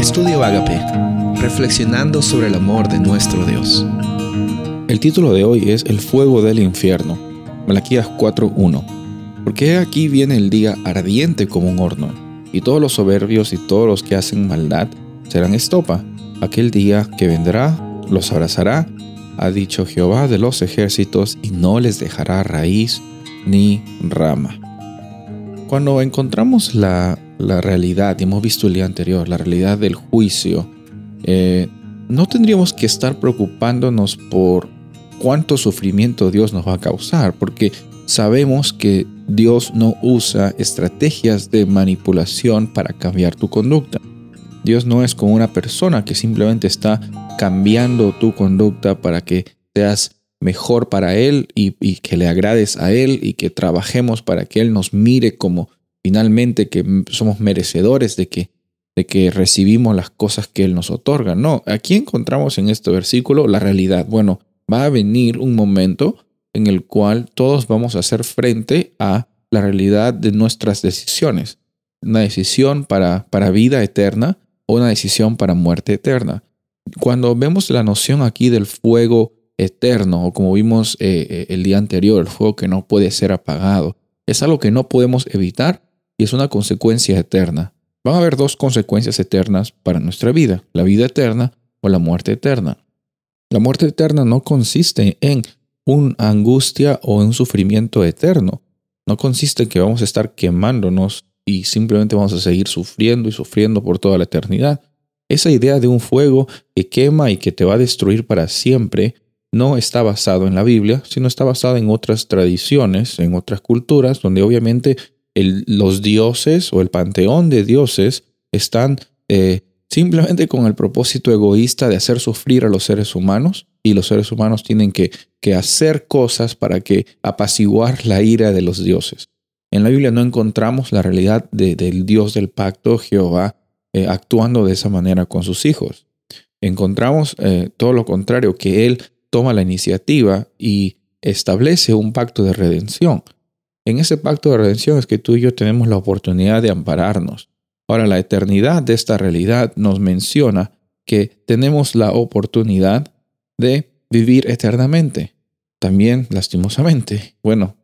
Estudio Agape, reflexionando sobre el amor de nuestro Dios. El título de hoy es El fuego del infierno, Malaquías 4:1. Porque aquí viene el día ardiente como un horno, y todos los soberbios y todos los que hacen maldad serán estopa. Aquel día que vendrá los abrazará, ha dicho Jehová de los ejércitos, y no les dejará raíz ni rama. Cuando encontramos la, realidad, y hemos visto el día anterior, la realidad del juicio, eh, no tendríamos que estar preocupándonos por cuánto sufrimiento Dios nos va a causar, porque sabemos que Dios no usa estrategias de manipulación para cambiar tu conducta. Dios no es como una persona que simplemente está cambiando tu conducta para que seas mejor para Él y, que le agrades a Él y que trabajemos para que Él nos mire como finalmente que somos merecedores de que, de que recibimos las cosas que Él nos otorga. No, aquí encontramos en este versículo la realidad. Bueno, va a venir un momento en el cual todos vamos a hacer frente a la realidad de nuestras decisiones. Una decisión para, para vida eterna o una decisión para muerte eterna. Cuando vemos la noción aquí del fuego eterno, o como vimos eh, eh, el día anterior, el fuego que no puede ser apagado. Es algo que no podemos evitar y es una consecuencia eterna. Van a haber dos consecuencias eternas para nuestra vida, la vida eterna o la muerte eterna. La muerte eterna no consiste en una angustia o un sufrimiento eterno. No consiste en que vamos a estar quemándonos y simplemente vamos a seguir sufriendo y sufriendo por toda la eternidad. Esa idea de un fuego que quema y que te va a destruir para siempre no está basado en la Biblia, sino está basado en otras tradiciones, en otras culturas, donde obviamente los dioses o el panteón de dioses están eh, simplemente con el propósito egoísta de hacer sufrir a los seres humanos y los seres humanos tienen que, hacer cosas para que apaciguar la ira de los dioses. En la Biblia no encontramos la realidad del Dios del pacto, Jehová, eh, actuando de esa manera con sus hijos. Encontramos eh, todo lo contrario, que Él toma la iniciativa y establece un pacto de redención. En ese pacto de redención es que tú y yo tenemos la oportunidad de ampararnos. Ahora, la eternidad de esta realidad nos menciona que tenemos la oportunidad de vivir eternamente. También, lastimosamente, bueno,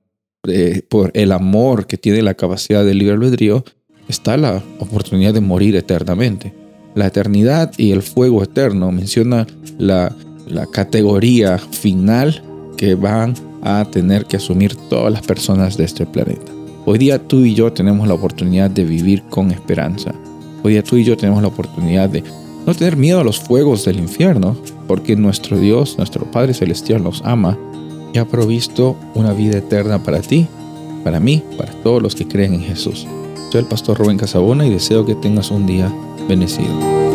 eh, por el amor que tiene la capacidad del libre albedrío, está la oportunidad de morir eternamente. La eternidad y el fuego eterno menciona la la categoría final que van a tener que asumir todas las personas de este planeta. Hoy día tú y yo tenemos la oportunidad de vivir con esperanza. Hoy día tú y yo tenemos la oportunidad de no tener miedo a los fuegos del infierno, porque nuestro Dios, nuestro Padre Celestial nos ama y ha provisto una vida eterna para ti, para mí, para todos los que creen en Jesús. Soy el pastor Rubén Casabona y deseo que tengas un día bendecido.